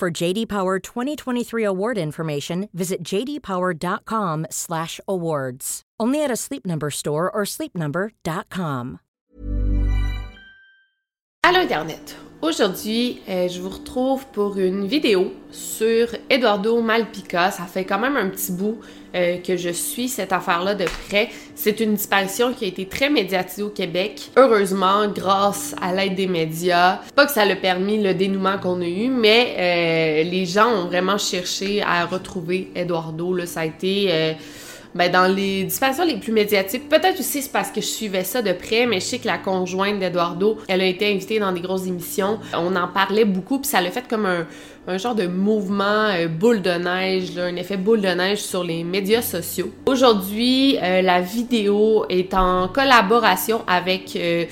For JD Power 2023 award information, visit jdpower.com/awards. Only at a Sleep Number store or sleepnumber.com. Allô Internet. Aujourd'hui, euh, je vous retrouve pour une vidéo sur Eduardo Malpica. Ça fait quand même un petit bout euh, que je suis cette affaire-là de près. C'est une disparition qui a été très médiatisée au Québec. Heureusement, grâce à l'aide des médias. Pas que ça l'a permis le dénouement qu'on a eu, mais euh, les gens ont vraiment cherché à retrouver Eduardo. Là, ça a été ben, dans les disparitions les plus médiatiques, peut-être aussi c'est parce que je suivais ça de près, mais je sais que la conjointe d'Eduardo, elle a été invitée dans des grosses émissions. On en parlait beaucoup, puis ça l'a fait comme un, un genre de mouvement euh, boule de neige, un effet boule de neige sur les médias sociaux. Aujourd'hui, euh, la vidéo est en collaboration avec euh,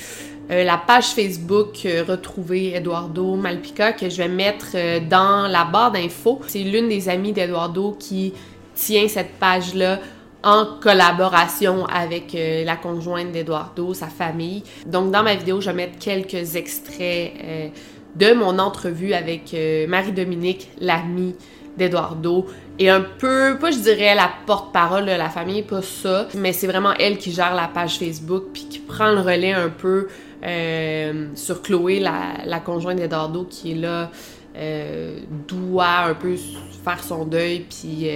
la page Facebook Retrouver Eduardo Malpica que je vais mettre dans la barre d'infos. C'est l'une des amies d'Eduardo qui tient cette page-là en collaboration avec la conjointe d'Eduardo, sa famille. Donc dans ma vidéo, je vais mettre quelques extraits de mon entrevue avec euh, Marie-Dominique, l'amie d'Eduardo, et un peu, pas je dirais la porte-parole de la famille, pas ça, mais c'est vraiment elle qui gère la page Facebook, puis qui prend le relais un peu sur Chloé, la, conjointe d'Eduardo, qui est là, doit un peu faire son deuil, puis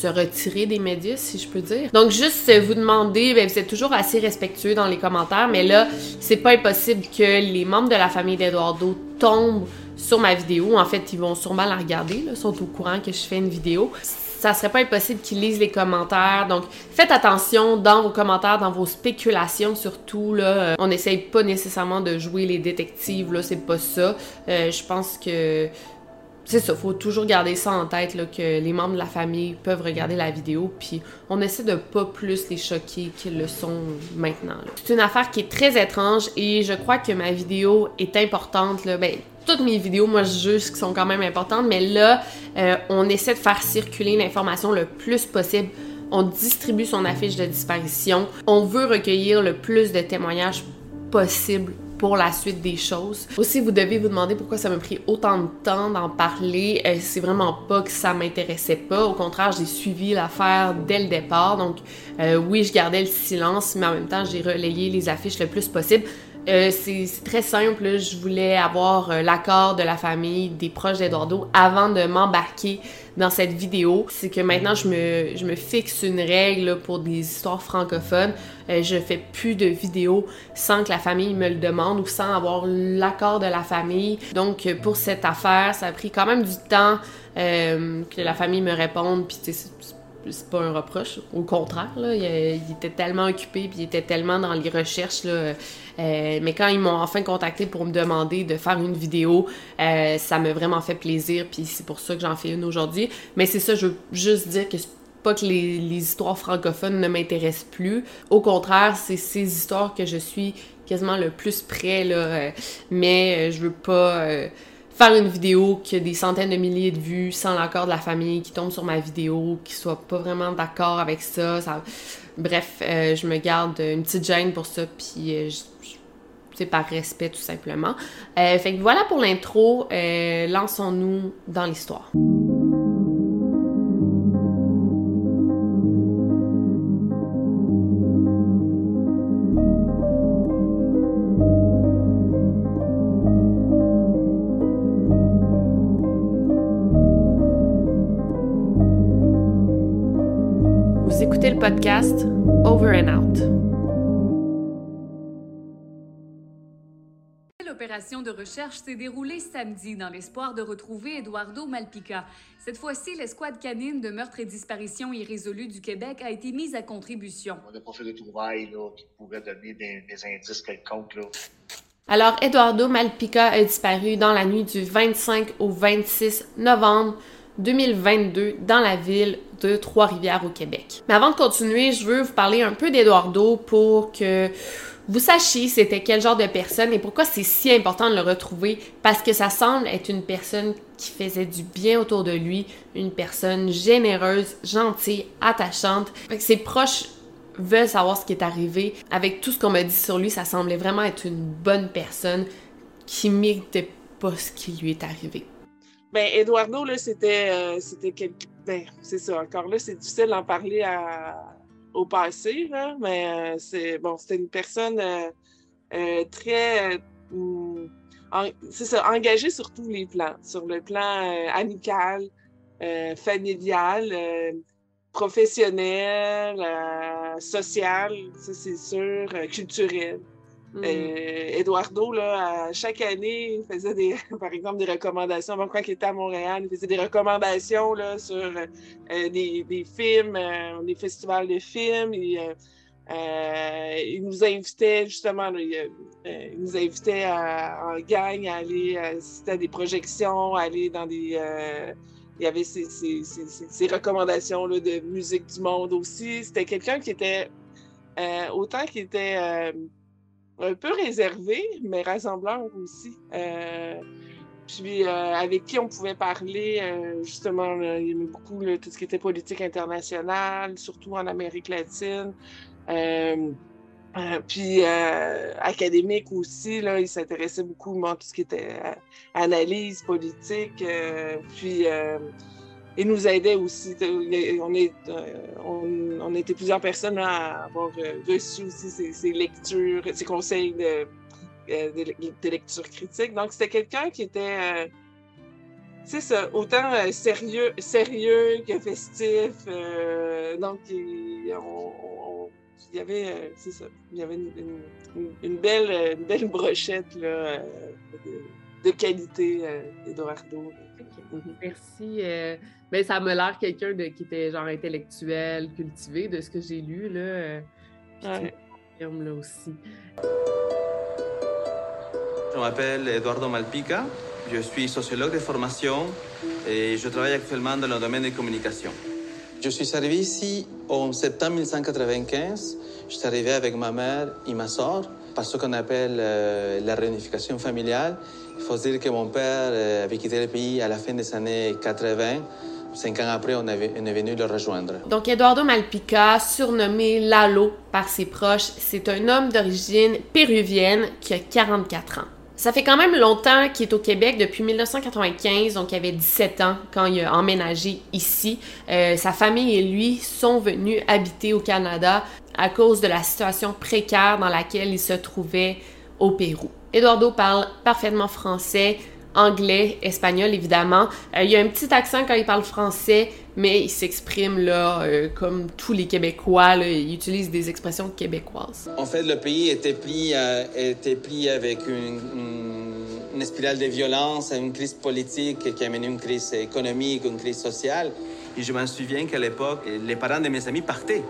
se retirer des médias, si je peux dire. Donc, juste vous demander, ben, vous êtes toujours assez respectueux dans les commentaires, mais là, c'est pas impossible que les membres de la famille d'Eduardo tombent sur ma vidéo. En fait, ils vont sûrement la regarder, là, sont au courant que je fais une vidéo. Ça serait pas impossible qu'ils lisent les commentaires. Donc, faites attention dans vos commentaires, dans vos spéculations surtout. Là. On n'essaye pas nécessairement de jouer les détectives, là, c'est pas ça. Euh, je pense que c'est ça, faut toujours garder ça en tête, que les membres de la famille peuvent regarder la vidéo, puis on essaie de pas plus les choquer qu'ils le sont maintenant. C'est une affaire qui est très étrange et je crois que ma vidéo est importante. Ben, toutes mes vidéos, moi, je juge qui sont quand même importantes, mais là, euh, on essaie de faire circuler l'information le plus possible. On distribue son affiche de disparition. On veut recueillir le plus de témoignages possible pour la suite des choses. Aussi, vous devez vous demander pourquoi ça m'a pris autant de temps d'en parler. Euh, c'est vraiment pas que ça m'intéressait pas. Au contraire, j'ai suivi l'affaire dès le départ. Donc, euh, oui, je gardais le silence, mais en même temps, j'ai relayé les affiches le plus possible. Euh, c'est très simple. Je voulais avoir euh, l'accord de la famille, des proches d'Eduardo avant de m'embarquer dans cette vidéo. C'est que maintenant, je me, je me fixe une règle pour des histoires francophones. Euh, je fais plus de vidéos sans que la famille me le demande ou sans avoir l'accord de la famille. Donc, pour cette affaire, ça a pris quand même du temps que la famille me réponde. Puis, c'est pas un reproche, au contraire, il, était tellement occupé, puis il était tellement dans les recherches, euh, mais quand ils m'ont enfin contacté pour me demander de faire une vidéo, euh, ça m'a vraiment fait plaisir, puis c'est pour ça que j'en fais une aujourd'hui. Mais c'est ça, je veux juste dire que c'est pas que les, histoires francophones ne m'intéressent plus. Au contraire, c'est ces histoires que je suis quasiment le plus près, là, euh, mais je veux pas faire une vidéo qui a des centaines de milliers de vues sans l'accord de la famille, qui tombe sur ma vidéo, qui soit pas vraiment d'accord avec ça. ça... Bref, euh, je me garde une petite gêne pour ça, puis euh, c'est par respect tout simplement. Euh, fait que voilà pour l'intro. Lançons-nous dans l'histoire. Podcast Over and Out. L'opération de recherche s'est déroulée samedi dans l'espoir de retrouver Eduardo Malpica. Cette fois-ci, l'escouade canine de meurtre et disparition irrésolue du Québec a été mise à contribution. On n'a pas fait de trouvailles là, qui pourraient donner des, indices quelconques. Là. Alors, Eduardo Malpica a disparu dans la nuit du 25 au 26 novembre 2022 dans la ville de Trois-Rivières au Québec. Mais avant de continuer, je veux vous parler un peu d'Eduardo pour que vous sachiez c'était quel genre de personne et pourquoi c'est si important de le retrouver parce que ça semble être une personne qui faisait du bien autour de lui, une personne généreuse, gentille, attachante. Fait que ses proches veulent savoir ce qui est arrivé. Avec tout ce qu'on m'a dit sur lui, ça semblait vraiment être une bonne personne qui méritait pas ce qui lui est arrivé. Ben, Eduardo, là, c'était, euh. Ben, c'est ça, encore là, c'est difficile d'en parler au passé, mais euh, c'est, bon, c'était une personne euh, très, c'est ça, engagée sur tous les plans, sur le plan amical, familial, professionnel, social, ça c'est sûr, culturel. Mm. Euh, Eduardo, là, chaque année, il faisait des, par exemple des recommandations. Même quand il était à Montréal, il faisait des recommandations là, sur euh, des, des, films, euh, des festivals de films. il nous invitait justement, il, nous invitait en gang à aller assister à des projections, aller dans des. il y avait ses, ses recommandations là, de musique du monde aussi. C'était quelqu'un qui était. autant qu'il était un peu réservé, mais rassembleur aussi. Euh, puis euh, avec qui on pouvait parler, euh, justement, il y aimait beaucoup tout ce qui était politique internationale, surtout en Amérique latine. puis académique aussi, là, il s'intéressait beaucoup à tout ce qui était analyse politique. puis il nous aidait aussi. On, est, euh, on, était plusieurs personnes à avoir euh, reçu aussi ses, lectures, ses conseils de, euh, de, lecture critique. Donc, c'était quelqu'un qui était, c'est ça, autant sérieux, sérieux que festif. donc, il, y avait, c'est ça, il y avait une, belle, une belle brochette là, de, qualité d'Eduardo. Merci. Mais ça m'a l'air quelqu'un de, qui était genre intellectuel, cultivé, de ce que j'ai lu, là. Euh, puis ouais. là aussi. Je m'appelle Eduardo Malpica, je suis sociologue de formation et je travaille actuellement dans le domaine des communications. Je suis arrivé ici en septembre 1995. Je suis arrivé avec ma mère et ma soeur par ce qu'on appelle euh, la réunification familiale. Il faut dire que mon père euh, avait quitté le pays à la fin des années 80 Cinq ans après, on, avait, est venu le rejoindre. Donc, Eduardo Malpica, surnommé Lalo par ses proches, c'est un homme d'origine péruvienne qui a 44 ans. Ça fait quand même longtemps qu'il est au Québec, depuis 1995, donc il avait 17 ans quand il a emménagé ici. Euh, sa famille et lui sont venus habiter au Canada à cause de la situation précaire dans laquelle il se trouvait au Pérou. Eduardo parle parfaitement français, anglais, espagnol évidemment. Euh, il y a un petit accent quand il parle français, mais il s'exprime là euh, comme tous les Québécois. il utilise des expressions québécoises. En fait, le pays était pris, euh, était pris avec une, une, spirale de violence, une crise politique qui a mené une crise économique, une crise sociale. Et je m'en souviens qu'à l'époque, les parents de mes amis partaient.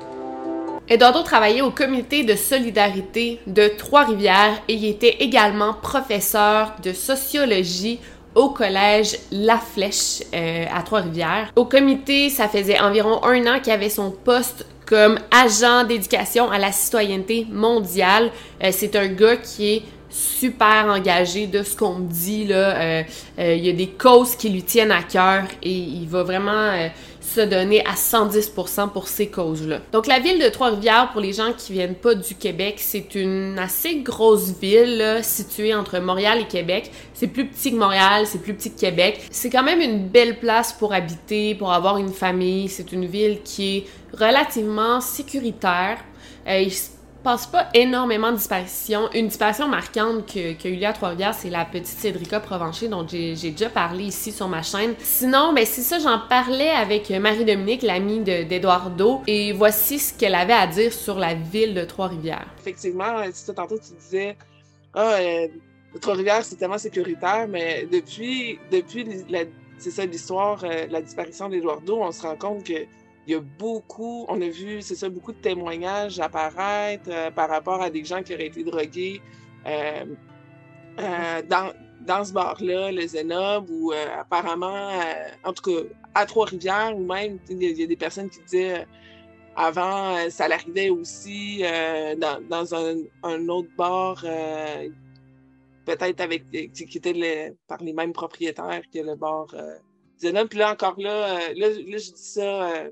Eduardo travaillait au comité de solidarité de Trois-Rivières et il était également professeur de sociologie au collège La Flèche euh, à Trois-Rivières. Au comité, ça faisait environ un an qu'il avait son poste comme agent d'éducation à la citoyenneté mondiale. Euh, c'est un gars qui est super engagé de ce qu'on dit là. Euh, il y a des causes qui lui tiennent à cœur et il va vraiment se donner à 110% pour ces causes-là. Donc la ville de Trois-Rivières, pour les gens qui viennent pas du Québec, c'est une assez grosse ville située entre Montréal et Québec. C'est plus petit que Montréal, c'est plus petit que Québec. C'est quand même une belle place pour habiter, pour avoir une famille. C'est une ville qui est relativement sécuritaire. Euh, passe pas énormément de disparitions. Une disparition marquante y a eu à Trois-Rivières, c'est la petite Cédrica Provencher, dont j'ai déjà parlé ici sur ma chaîne. Sinon, ben c'est ça, j'en parlais avec Marie-Dominique, l'amie d'Eduardo, et voici ce qu'elle avait à dire sur la ville de Trois-Rivières. Effectivement, ça, tantôt tu disais, ah, euh, Trois-Rivières, c'est tellement sécuritaire, mais depuis, depuis c'est ça l'histoire, euh, la disparition d'Eduardo, on se rend compte que il y a beaucoup, on a vu, c'est ça, beaucoup de témoignages apparaître euh, par rapport à des gens qui auraient été drogués. Euh, euh, dans, dans ce bar-là, le Zenob, où euh, apparemment, en tout cas, à Trois-Rivières, ou même, il y, a des personnes qui disaient avant, ça l'arrivait aussi dans, dans un, un, autre bar, peut-être avec qui était par les mêmes propriétaires que le bar Zenob. Puis là, encore là, là, là, je dis ça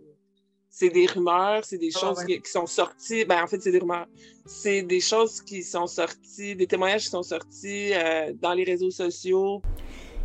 c'est des rumeurs, c'est des ah, choses qui, sont sorties. Ben, en fait, c'est des rumeurs. C'est des choses qui sont sorties, des témoignages qui sont sortis euh, dans les réseaux sociaux.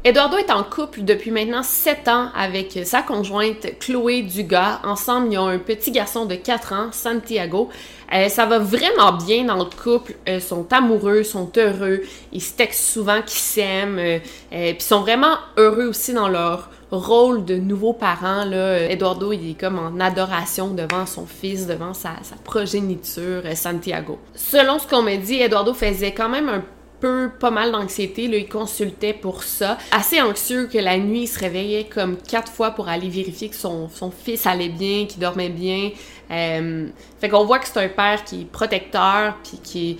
Eduardo est en couple depuis maintenant sept ans avec sa conjointe Chloé Dugas. Ensemble, ils ont un petit garçon de 4 ans, Santiago. Euh, ça va vraiment bien dans le couple. Ils euh, sont amoureux, sont heureux. Ils se textent souvent qu'ils s'aiment. Euh, puis ils sont vraiment heureux aussi dans leur rôle de nouveaux parents. Là. Eduardo, il est comme en adoration devant son fils, devant sa, progéniture, Santiago. Selon ce qu'on m'a dit, Eduardo faisait quand même un peu, pas mal d'anxiété. Là, il consultait pour ça. Assez anxieux que la nuit, il se réveillait comme quatre fois pour aller vérifier que son, fils allait bien, qu'il dormait bien. Euh, fait qu'on voit que c'est un père qui est protecteur, puis qui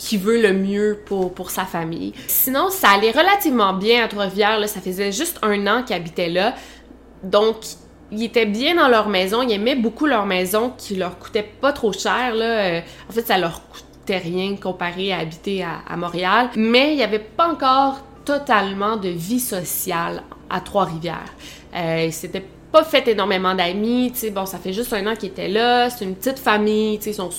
qui veut le mieux pour, pour sa famille. Sinon, ça allait relativement bien à Trois-Rivières. Ça faisait juste un an qu'il habitait là. Donc, ils étaient bien dans leur maison. Ils aimaient beaucoup leur maison qui leur coûtait pas trop cher. Là. Euh, en fait, ça leur coûtait rien comparé à habiter à, Montréal, mais il n'y avait pas encore totalement de vie sociale à Trois-Rivières. Euh, c'était pas fait énormément d'amis, bon, ça fait juste un an qu'il était là, c'est une petite famille, sais, sont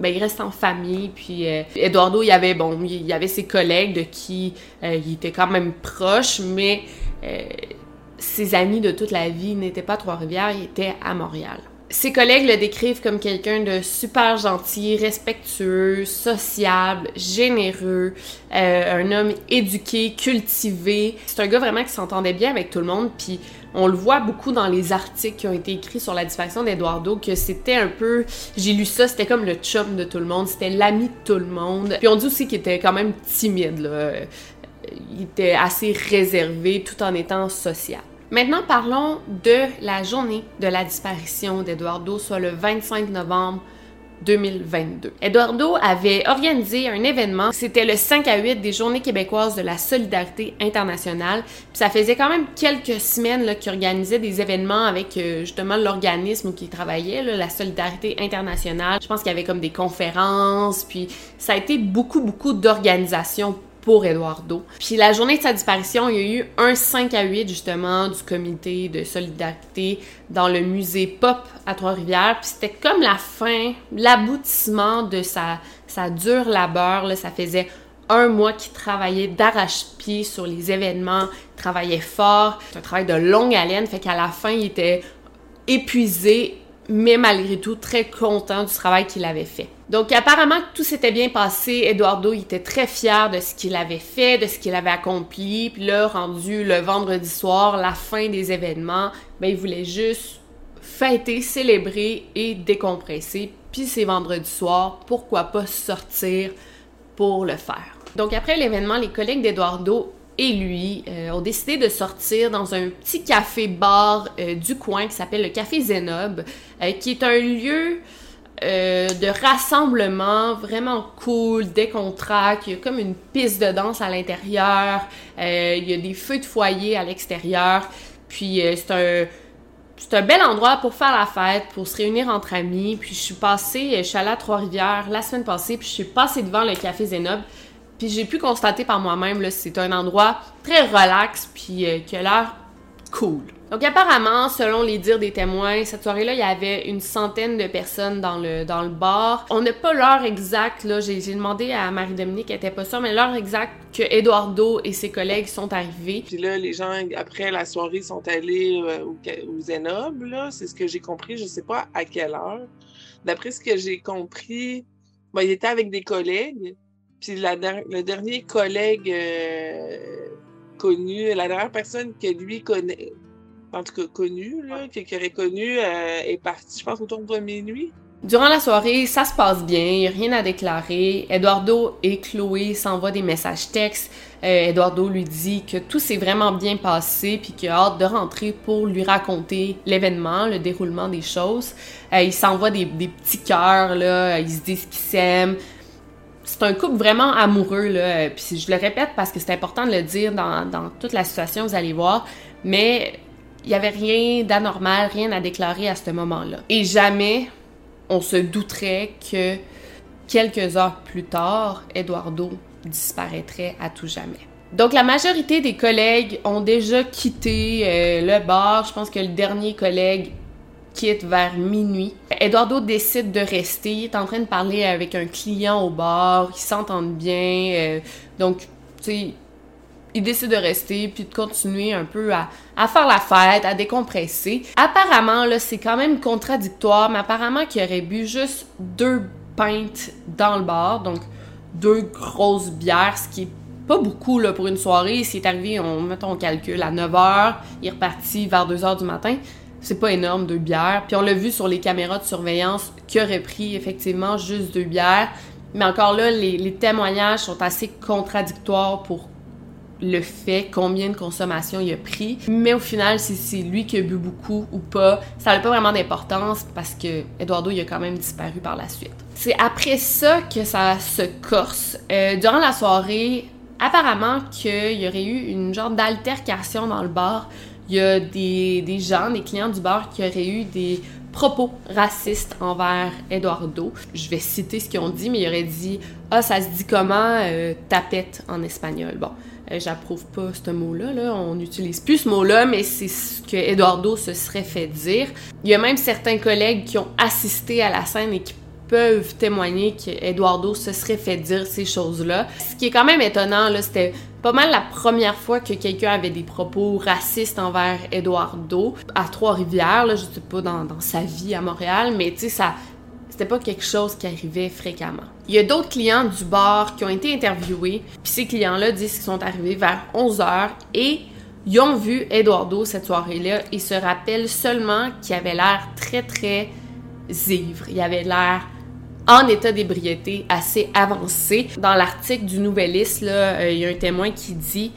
ben, il reste en famille. Puis euh, Eduardo, il avait bon, il y avait ses collègues de qui euh, il était quand même proche, mais euh, ses amis de toute la vie n'étaient pas à Trois-Rivières, ils étaient à Montréal. Ses collègues le décrivent comme quelqu'un de super gentil, respectueux, sociable, généreux, euh, un homme éduqué, cultivé. C'est un gars vraiment qui s'entendait bien avec tout le monde, puis on le voit beaucoup dans les articles qui ont été écrits sur la disparition d'Eduardo, que c'était un peu, j'ai lu ça, c'était comme le chum de tout le monde, c'était l'ami de tout le monde. Puis on dit aussi qu'il était quand même timide, là. Il était assez réservé tout en étant social. Maintenant, parlons de la journée de la disparition d'Eduardo, soit le 25 novembre 2022. Eduardo avait organisé un événement, c'était le 5 à 8 des Journées québécoises de la solidarité internationale. Puis ça faisait quand même quelques semaines qu'il organisait des événements avec euh, justement l'organisme qui travaillait, la solidarité internationale. Je pense qu'il y avait comme des conférences, puis ça a été beaucoup, beaucoup d'organisations pour Eduardo. Puis la journée de sa disparition, il y a eu un 5 à 8 justement du comité de solidarité dans le musée Pop à Trois-Rivières. Puis c'était comme la fin, l'aboutissement de sa, sa dure labeur. Ça faisait un mois qu'il travaillait d'arrache-pied sur les événements, il travaillait fort. C'est un travail de longue haleine, fait qu'à la fin, il était épuisé, mais malgré tout très content du travail qu'il avait fait. Donc apparemment tout s'était bien passé. Eduardo était très fier de ce qu'il avait fait, de ce qu'il avait accompli. Puis là, rendu le vendredi soir, la fin des événements, ben il voulait juste fêter, célébrer et décompresser. Puis c'est vendredi soir, pourquoi pas sortir pour le faire. Donc après l'événement, les collègues d'Eduardo et lui euh, ont décidé de sortir dans un petit café-bar euh, du coin qui s'appelle le Café Zenob, euh, qui est un lieu de rassemblement vraiment cool, décontracté. Il y a comme une piste de danse à l'intérieur. Il y a des feux de foyer à l'extérieur. Puis c'est un c'est un bel endroit pour faire la fête, pour se réunir entre amis. Puis je suis passée, je suis allée à Trois-Rivières la semaine passée, puis je suis passée devant le café Zenob. Puis j'ai pu constater par moi-même, là, c'est un endroit très relax, puis qui a l'air cool. Donc apparemment, selon les dires des témoins, cette soirée-là, il y avait une centaine de personnes dans le, dans le bar. On n'a pas l'heure exacte, là, j'ai demandé à Marie-Dominique, elle était pas sûre, mais l'heure exacte que Eduardo et ses collègues sont arrivés. Puis là, les gens, après la soirée, sont allés euh, au, au Zenob, là, c'est ce que j'ai compris, je sais pas à quelle heure. D'après ce que j'ai compris, ben, il était avec des collègues, puis la, le dernier collègue euh, connu, la dernière personne que lui connaît en tout cas connu, là, qui, aurait connu, euh, est parti, je pense, autour de minuit. Durant la soirée, ça se passe bien, il n'y a rien à déclarer. Eduardo et Chloé s'envoient des messages textes. Euh, Eduardo lui dit que tout s'est vraiment bien passé puis qu'il a hâte de rentrer pour lui raconter l'événement, le déroulement des choses. Euh, ils s'envoient des, des, petits cœurs, là, ils se disent qu'ils s'aiment. C'est un couple vraiment amoureux, là. Puis je le répète parce que c'est important de le dire dans, toute la situation, vous allez voir. Mais il n'y avait rien d'anormal, rien à déclarer à ce moment-là. Et jamais on se douterait que quelques heures plus tard, Eduardo disparaîtrait à tout jamais. Donc la majorité des collègues ont déjà quitté euh, le bar. Je pense que le dernier collègue quitte vers minuit. Eduardo décide de rester. Il est en train de parler avec un client au bar. Ils s'entendent bien. Euh, donc, tu sais, il décide de rester puis de continuer un peu à, faire la fête, à décompresser. Apparemment, là, c'est quand même contradictoire, mais apparemment qu'il aurait bu juste deux pintes dans le bar, donc deux grosses bières, ce qui est pas beaucoup là, pour une soirée. S'il est arrivé, on, mettons, on calcule, à 9h, il est reparti vers 2h du matin. C'est pas énorme, deux bières. Puis on l'a vu sur les caméras de surveillance qu'il aurait pris effectivement juste deux bières. Mais encore là, les, les témoignages sont assez contradictoires pour le fait, combien de consommation il a pris. Mais au final, si c'est lui qui a bu beaucoup ou pas, ça n'a pas vraiment d'importance parce que Eduardo, il a quand même disparu par la suite. C'est après ça que ça se corse. Euh, durant la soirée, apparemment qu'il y aurait eu une genre d'altercation dans le bar. Il y a des, des gens, des clients du bar qui auraient eu des propos racistes envers Eduardo. Je vais citer ce qu'ils ont dit, mais il aurait dit Ah, ça se dit comment euh, tapette en espagnol. Bon, euh, j'approuve pas ce mot-là, là. on n'utilise plus ce mot-là, mais c'est ce que Eduardo se serait fait dire. Il y a même certains collègues qui ont assisté à la scène et qui peuvent témoigner qu'Eduardo se serait fait dire ces choses-là. Ce qui est quand même étonnant, c'était pas mal la première fois que quelqu'un avait des propos racistes envers Eduardo à Trois-Rivières, là, je sais pas dans, sa vie à Montréal, mais tu sais, ça, c'était pas quelque chose qui arrivait fréquemment. Il y a d'autres clients du bar qui ont été interviewés, puis ces clients-là disent qu'ils sont arrivés vers 11h et ils ont vu Eduardo cette soirée-là et se rappellent seulement qu'il avait l'air très très ivre. Il avait l'air en état d'ébriété assez avancé. Dans l'article du Nouvelliste, euh, il y a un témoin qui dit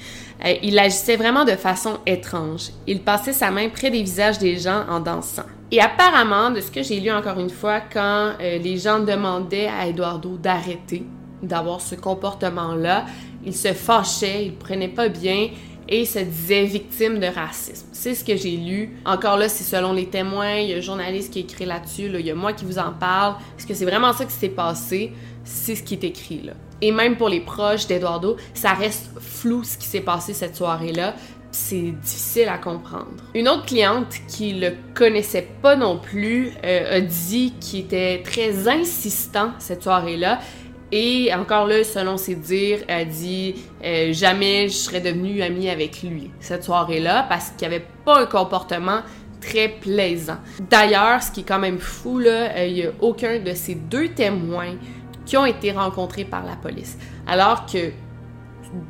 euh, il agissait vraiment de façon étrange. Il passait sa main près des visages des gens en dansant. Et apparemment, de ce que j'ai lu encore une fois, quand euh, les gens demandaient à Eduardo d'arrêter d'avoir ce comportement-là, il se fâchait, il prenait pas bien et se disait victime de racisme. C'est ce que j'ai lu. Encore là, c'est selon les témoins. Il y a un journaliste qui écrit là-dessus. Il y a moi qui vous en parle. Est-ce que c'est vraiment ça qui s'est passé? C'est ce qui est écrit là. Et même pour les proches d'Eduardo, ça reste flou ce qui s'est passé cette soirée-là c'est difficile à comprendre. Une autre cliente qui le connaissait pas non plus euh, a dit qu'il était très insistant cette soirée-là. Et encore là, selon ses dires, a dit euh, jamais je serais devenue amie avec lui cette soirée-là parce qu'il avait pas un comportement très plaisant. D'ailleurs, ce qui est quand même fou, là, euh, il y a aucun de ces deux témoins qui ont été rencontrés par la police. Alors que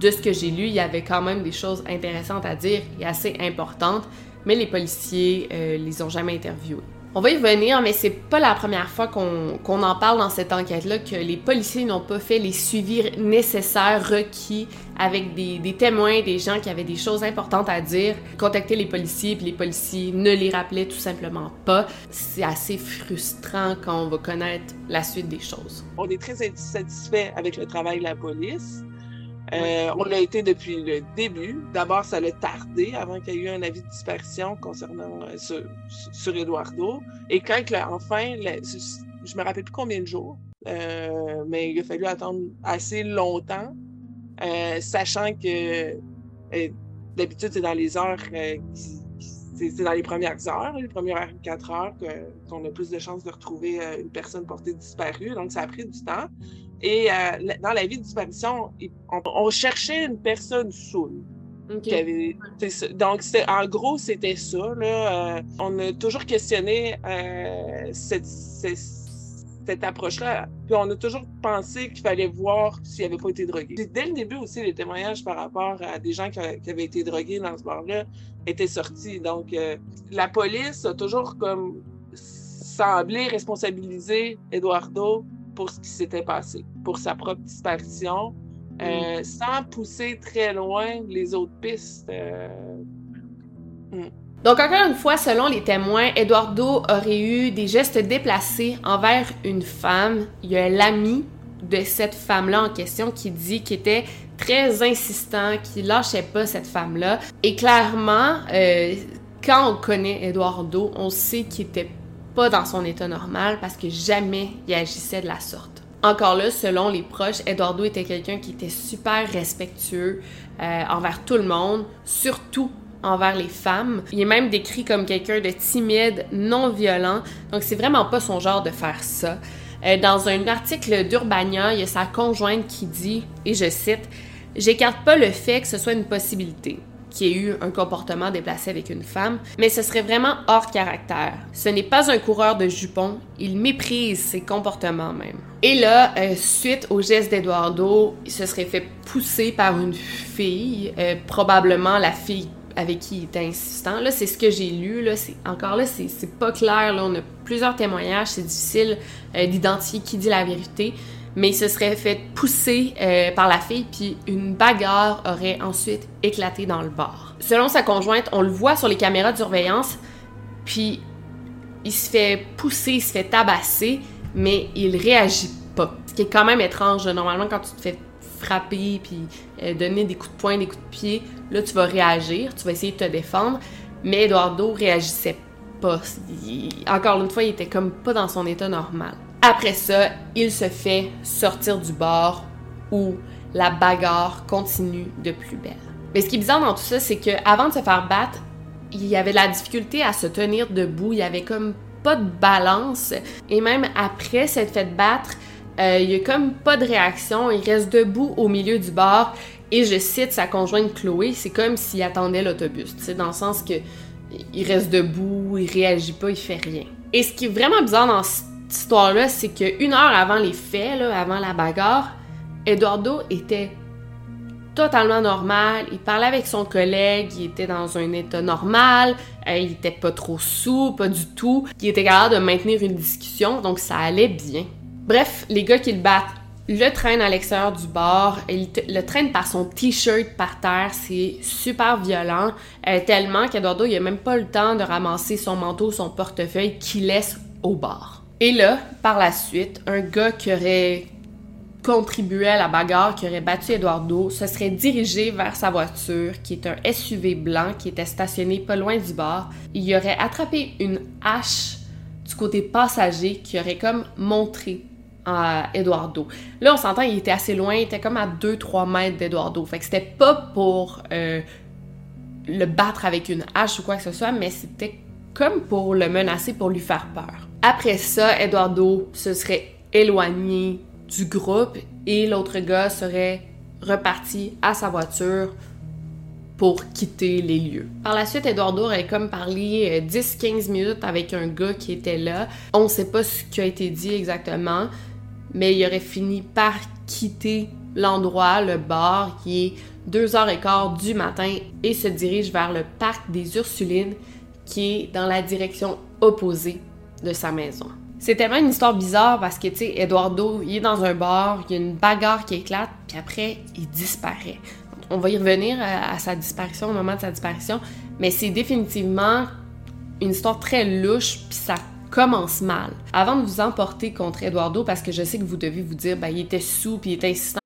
de ce que j'ai lu, il y avait quand même des choses intéressantes à dire et assez importantes, mais les policiers euh, les ont jamais interviewés. On va y revenir, mais c'est pas la première fois qu'on en parle dans cette enquête-là que les policiers n'ont pas fait les suivis nécessaires requis avec des, des, témoins, des gens qui avaient des choses importantes à dire. Contacter les policiers, puis les policiers ne les rappelaient tout simplement pas. C'est assez frustrant quand on va connaître la suite des choses. On est très satisfait avec le travail de la police. Euh, on l'a été depuis le début. D'abord, ça l'a tardé avant qu'il y ait eu un avis de disparition concernant euh, sur, Eduardo. Et quand enfin, je me rappelle plus combien de jours, euh, mais il a fallu attendre assez longtemps, sachant que d'habitude, c'est dans les heures c'est dans les premières heures, les premières quatre heures, qu'on a plus de chances de retrouver une personne portée disparue. Donc, ça a pris du temps. Et euh, dans la vie de disparition, on, cherchait une personne saoule. donc, en gros, c'était ça. Là, euh, on a toujours questionné euh, cette, approche-là. Puis on a toujours pensé qu'il fallait voir s'il n'avait pas été drogué. Dès le début aussi, les témoignages par rapport à des gens qui, avaient été drogués dans ce bar-là étaient sortis. Donc, la police a toujours comme semblé responsabiliser Eduardo pour ce qui s'était passé, pour sa propre disparition, euh, mm. sans pousser très loin les autres pistes. Euh, mm. Donc, encore une fois, selon les témoins, Eduardo aurait eu des gestes déplacés envers une femme. Il y a l'ami de cette femme-là en question qui dit qu'il était très insistant, qu'il lâchait pas cette femme-là. Et clairement, euh, quand on connaît Eduardo, on sait qu'il était pas dans son état normal parce que jamais il agissait de la sorte. Encore là, selon les proches, Eduardo était quelqu'un qui était super respectueux euh, envers tout le monde, surtout envers les femmes. Il est même décrit comme quelqu'un de timide, non violent, donc c'est vraiment pas son genre de faire ça. Euh, dans un article d'Urbania, il y a sa conjointe qui dit, et je cite, J'écarte pas le fait que ce soit une possibilité qui ait eu un comportement déplacé avec une femme, mais ce serait vraiment hors caractère. Ce n'est pas un coureur de jupons, il méprise ses comportements même. Et là, euh, suite au geste d'Eduardo, il se serait fait pousser par une fille, euh, probablement la fille avec qui il était insistant. Là, c'est ce que j'ai lu. Là, c'est encore là, c'est pas clair. Là, on a plusieurs témoignages. C'est difficile euh, d'identifier qui dit la vérité mais il se serait fait pousser euh, par la fille, puis une bagarre aurait ensuite éclaté dans le bar. Selon sa conjointe, on le voit sur les caméras de surveillance, puis il se fait pousser, il se fait tabasser, mais il réagit pas. Ce qui est quand même étrange. Normalement, quand tu te fais frapper, puis euh, donner des coups de poing, des coups de pied, là, tu vas réagir, tu vas essayer de te défendre, mais Eduardo réagissait pas. encore une fois, il était comme pas dans son état normal. Après ça, il se fait sortir du bar où la bagarre continue de plus belle. Mais ce qui est bizarre dans tout ça, c'est qu'avant de se faire battre, il y avait de la difficulté à se tenir debout. Il y avait comme pas de balance. Et même après s'être fait battre, euh, il y a comme pas de réaction. Il reste debout au milieu du bar. Et je cite sa conjointe Chloé, c'est comme s'il attendait l'autobus. Tu sais, dans le sens que il reste debout, il réagit pas, il fait rien. Et ce qui est vraiment bizarre dans histoire-là, c'est qu'une heure avant les faits, avant la bagarre, Eduardo était totalement normal. Il parlait avec son collègue, il était dans un état normal, euh, il était pas trop sous, pas du tout. Il était capable de maintenir une discussion, donc ça allait bien. Bref, les gars qui le battent le traînent à l'extérieur du bar, le traîne par son t-shirt par terre, c'est super violent, euh, tellement qu'Eduardo il même pas le temps de ramasser son manteau, son portefeuille qu'il laisse au bar. Et là, par la suite, un gars qui aurait contribué à la bagarre, qui aurait battu Eduardo, se serait dirigé vers sa voiture, qui est un SUV blanc qui était stationné pas loin du bar. Il aurait attrapé une hache du côté passager qui aurait comme montré à Eduardo. Là, on s'entend, il était assez loin, il était comme à 2-3 mètres d'Eduardo. Fait que c'était pas pour euh, le battre avec une hache ou quoi que ce soit, mais c'était comme pour le menacer, pour lui faire peur. Après ça, Eduardo se serait éloigné du groupe et l'autre gars serait reparti à sa voiture pour quitter les lieux. Par la suite, Eduardo aurait comme parlé 10-15 euh, minutes avec un gars qui était là. On ne sait pas ce qui a été dit exactement, mais il aurait fini par quitter l'endroit, le bar, qui est 2h15 du matin et se dirige vers le parc des Ursulines, qui est dans la direction opposée de sa maison. C'est tellement une histoire bizarre parce que, tu sais, Eduardo, il est dans un bar, il y a une bagarre qui éclate, puis après, il disparaît. On va y revenir à, sa disparition, au moment de sa disparition, mais c'est définitivement une histoire très louche, puis ça commence mal. Avant de vous emporter contre Eduardo, parce que je sais que vous devez vous dire, ben, il était sous, puis il était insistant.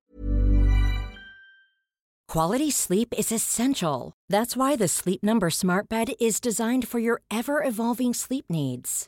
Quality sleep is essential. That's why the Sleep Number Smart Bed is designed for your ever-evolving sleep needs.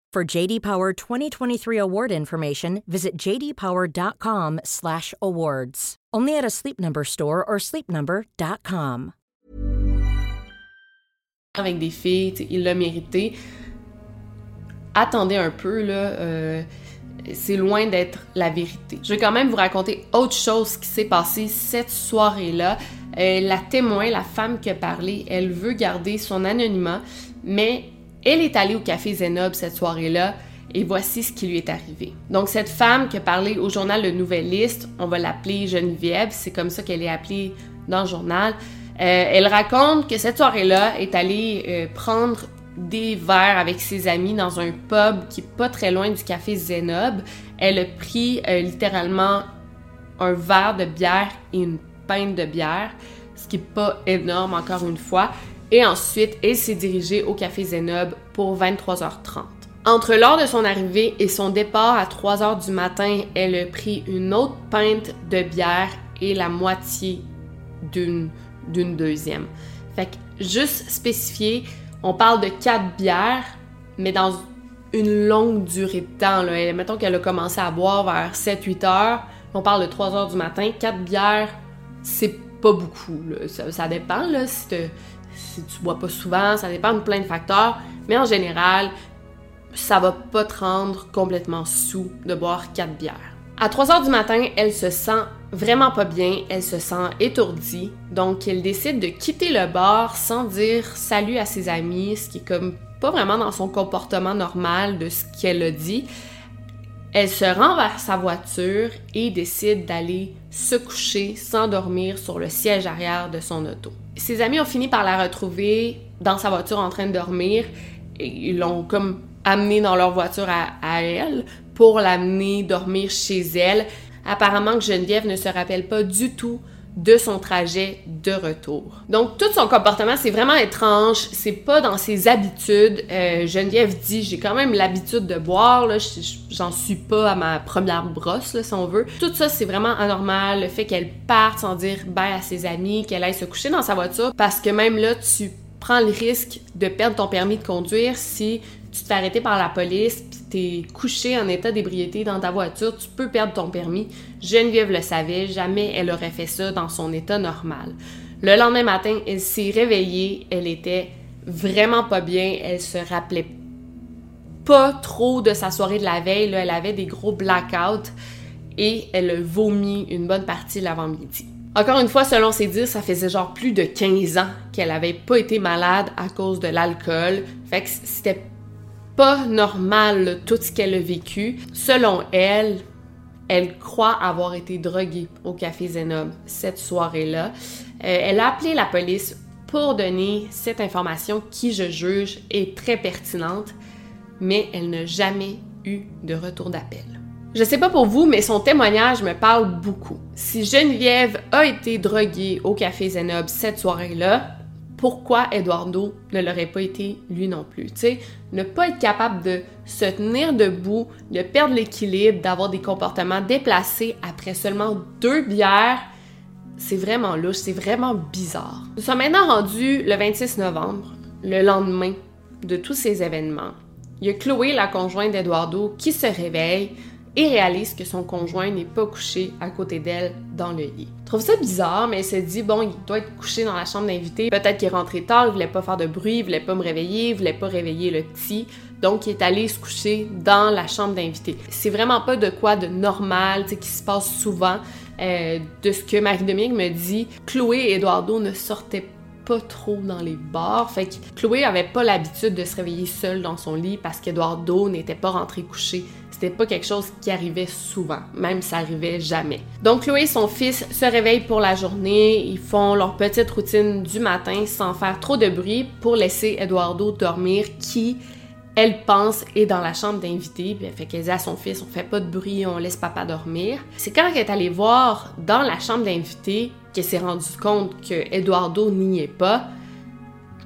For JD Power 2023 award information, visit jdpower.com/awards. Only at a Sleep Number store or sleepnumber.com. Avec des filles, il l'a mérité. Attendez un peu là. Euh, c'est loin d'être la vérité. Je vais quand même vous raconter autre chose qui s'est passé cette soirée-là. Euh, la témoin, la femme qui a parlé, elle veut garder son anonymat, mais elle est allée au café Zenob cette soirée-là et voici ce qui lui est arrivé. Donc cette femme qui a parlé au journal Le Nouvelliste, on va l'appeler Geneviève, c'est comme ça qu'elle est appelée dans le journal. elle raconte que cette soirée-là est allée prendre des verres avec ses amis dans un pub qui est pas très loin du café Zenob. Elle a pris littéralement un verre de bière et une pinte de bière, ce qui est pas énorme encore une fois. Et ensuite, elle s'est dirigée au café Zenob pour 23h30. Entre l'heure de son arrivée et son départ à 3h du matin, elle a pris une autre pinte de bière et la moitié d'une deuxième. Fait que juste spécifier, on parle de quatre bières, mais dans une longue durée de temps. Là. Mettons qu'elle a commencé à boire vers 7-8 heures, on parle de 3 heures du matin, 4 bières, c'est pas beaucoup. Ça, dépend là, si, si, tu bois pas souvent, ça dépend de plein de facteurs, mais en général, ça va pas te rendre complètement sous de boire 4 bières. À 3 heures du matin, elle se sent vraiment pas bien, elle se sent étourdie, donc elle décide de quitter le bar sans dire salut à ses amis, ce qui est comme pas vraiment dans son comportement normal de ce qu'elle a dit. Elle se rend vers sa voiture et décide d'aller se coucher, s'endormir sur le siège arrière de son auto. Ses amis ont fini par la retrouver dans sa voiture en train de dormir et ils l'ont comme amenée dans leur voiture à, à elle pour l'amener dormir chez elle. Apparemment que Geneviève ne se rappelle pas du tout de son trajet de retour. Donc tout son comportement, c'est vraiment étrange, c'est pas dans ses habitudes. Euh, Geneviève dit, j'ai quand même l'habitude de boire, là, j'en suis pas à ma première brosse, là, si on veut. Tout ça, c'est vraiment anormal, le fait qu'elle parte sans dire bye à ses amis, qu'elle aille se coucher dans sa voiture, parce que même là, tu prends le risque de perdre ton permis de conduire si tu te fais arrêter par la police, puis t'es couché en état d'ébriété dans ta voiture, tu peux perdre ton permis. Geneviève le savait, jamais elle aurait fait ça dans son état normal. Le lendemain matin, elle s'est réveillée, elle était vraiment pas bien, elle se rappelait pas trop de sa soirée de la veille, elle avait des gros blackouts et elle a vomi une bonne partie l'avant-midi. Encore une fois, selon ses dires, ça faisait genre plus de 15 ans qu'elle avait pas été malade à cause de l'alcool. Fait que c'était pas normal tout ce qu'elle a vécu. Selon elle, elle croit avoir été droguée au café Zenob cette soirée-là. Euh, elle a appelé la police pour donner cette information qui, je juge, est très pertinente, mais elle n'a jamais eu de retour d'appel. Je sais pas pour vous, mais son témoignage me parle beaucoup. Si Geneviève a été droguée au café Zenob cette soirée-là, pourquoi Eduardo ne l'aurait pas été lui non plus? Tu sais, ne pas être capable de se tenir debout, de perdre l'équilibre, d'avoir des comportements déplacés après seulement deux bières, c'est vraiment louche, c'est vraiment bizarre. Nous sommes maintenant rendus le 26 novembre, le lendemain de tous ces événements. Il y a Chloé, la conjointe d'Eduardo, qui se réveille, et réalise que son conjoint n'est pas couché à côté d'elle dans le lit. Trouve ça bizarre, mais elle se dit, bon, il doit être couché dans la chambre d'invité. Peut-être qu'il est rentré tard, il voulait pas faire de bruit, il voulait pas me réveiller, il voulait pas réveiller le petit. Donc, il est allé se coucher dans la chambre d'invité. C'est vraiment pas de quoi de normal, tu sais, qui se passe souvent. Euh, de ce que Marie-Dominique me dit, Chloé et Eduardo ne sortaient pas trop dans les bars. Fait que Chloé avait pas l'habitude de se réveiller seule dans son lit parce qu'Eduardo n'était pas rentré couché c'était pas quelque chose qui arrivait souvent, même ça arrivait jamais. Donc Chloé et son fils se réveillent pour la journée, ils font leur petite routine du matin sans faire trop de bruit pour laisser Eduardo dormir qui elle pense est dans la chambre d'invité, puis elle fait qu'elle dit à son fils on fait pas de bruit, on laisse papa dormir. C'est quand elle est allée voir dans la chambre d'invité qu'elle s'est rendue compte que Eduardo n'y est pas,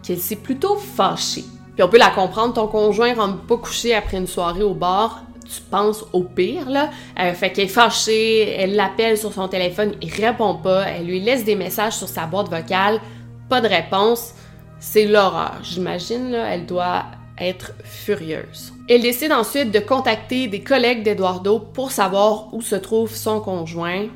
qu'elle s'est plutôt fâchée. Puis on peut la comprendre, ton conjoint rentre pas couché après une soirée au bar, tu penses au pire, là. Fait qu'elle est fâchée, elle l'appelle sur son téléphone, il répond pas, elle lui laisse des messages sur sa boîte vocale, pas de réponse. C'est l'horreur. J'imagine, là, elle doit être furieuse. Elle décide ensuite de contacter des collègues d'Eduardo pour savoir où se trouve son conjoint.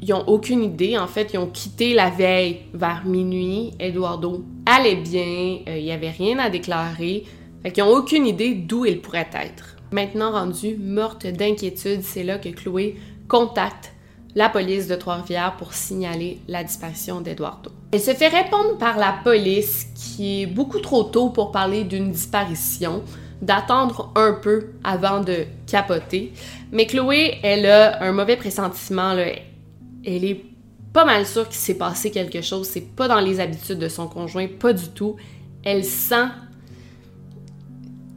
Ils ont aucune idée. En fait, ils ont quitté la veille vers minuit. Eduardo allait bien, euh, il n'y avait rien à déclarer. Fait qu'ils n'ont aucune idée d'où il pourrait être. Maintenant rendue morte d'inquiétude, c'est là que Chloé contacte la police de Trois-Rivières pour signaler la disparition d'Eduardo. Elle se fait répondre par la police qui est beaucoup trop tôt pour parler d'une disparition, d'attendre un peu avant de capoter. Mais Chloé, elle a un mauvais pressentiment. Elle est pas mal sûre qu'il s'est passé quelque chose. C'est pas dans les habitudes de son conjoint, pas du tout. Elle sent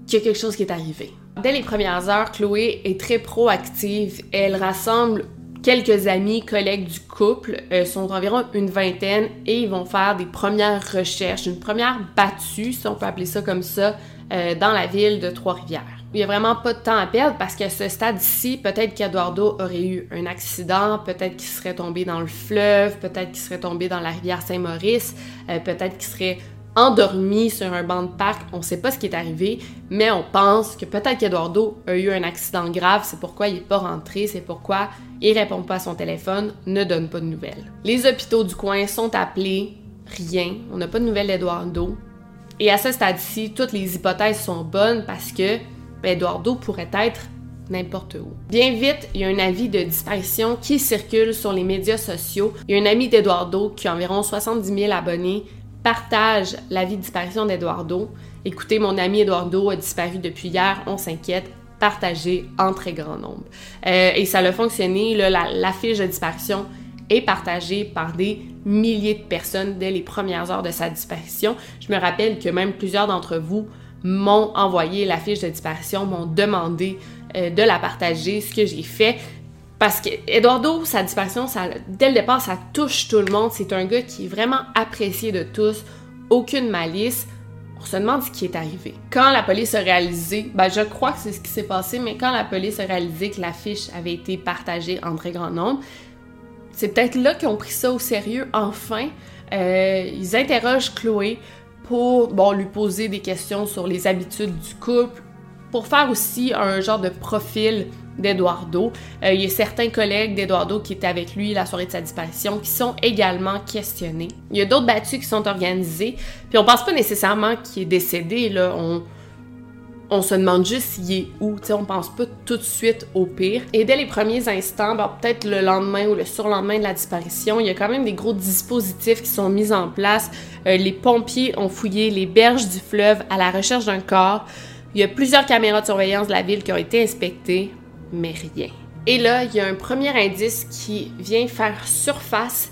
qu'il y a quelque chose qui est arrivé. Dès les premières heures, Chloé est très proactive. Elle rassemble quelques amis, collègues du couple, euh, sont environ une vingtaine, et ils vont faire des premières recherches, une première battue, si on peut appeler ça comme ça, euh, dans la ville de Trois-Rivières. Il n'y a vraiment pas de temps à perdre parce qu'à ce stade-ci, peut-être qu'Eduardo aurait eu un accident, peut-être qu'il serait tombé dans le fleuve, peut-être qu'il serait tombé dans la rivière Saint-Maurice, euh, peut-être qu'il serait endormi sur un banc de parc. On ne sait pas ce qui est arrivé, mais on pense que peut-être qu'Eduardo a eu un accident grave, c'est pourquoi il n'est pas rentré, c'est pourquoi il répond pas à son téléphone, ne donne pas de nouvelles. Les hôpitaux du coin sont appelés, rien, on n'a pas de nouvelles d'Eduardo. Et à ce stade-ci, toutes les hypothèses sont bonnes parce que ben, Eduardo pourrait être n'importe où. Bien vite, il y a un avis de disparition qui circule sur les médias sociaux. Il y a un ami d'Eduardo qui a environ 70 000 abonnés partage l'avis de disparition d'Eduardo. Écoutez, mon ami Eduardo a disparu depuis hier, on s'inquiète. Partagé en très grand nombre. Euh, et ça a fonctionné, l'affiche la, de disparition est partagée par des milliers de personnes dès les premières heures de sa disparition. Je me rappelle que même plusieurs d'entre vous m'ont envoyé l'affiche de disparition, m'ont demandé euh, de la partager, ce que j'ai fait. Parce que Eduardo, sa disparition, dès le départ, ça touche tout le monde. C'est un gars qui est vraiment apprécié de tous, aucune malice. On se demande ce qui est arrivé. Quand la police a réalisé, ben je crois que c'est ce qui s'est passé, mais quand la police a réalisé que l'affiche avait été partagée en très grand nombre, c'est peut-être là qu'ils ont pris ça au sérieux. Enfin, euh, ils interrogent Chloé pour lui poser des questions sur les habitudes du couple, pour faire aussi un genre de profil d'Eduardo. Euh, il y a certains collègues d'Eduardo qui étaient avec lui la soirée de sa disparition qui sont également questionnés. Il y a d'autres battues qui sont organisées, puis on pense pas nécessairement qu'il est décédé, là. On, on se demande juste s'il est où, tu sais, on pense pas tout de suite au pire. Et dès les premiers instants, peut-être le lendemain ou le surlendemain de la disparition, il y a quand même des gros dispositifs qui sont mis en place. Euh, les pompiers ont fouillé les berges du fleuve à la recherche d'un corps. Il y a plusieurs caméras de surveillance de la ville qui ont été inspectées mais rien. Et là, il y a un premier indice qui vient faire surface,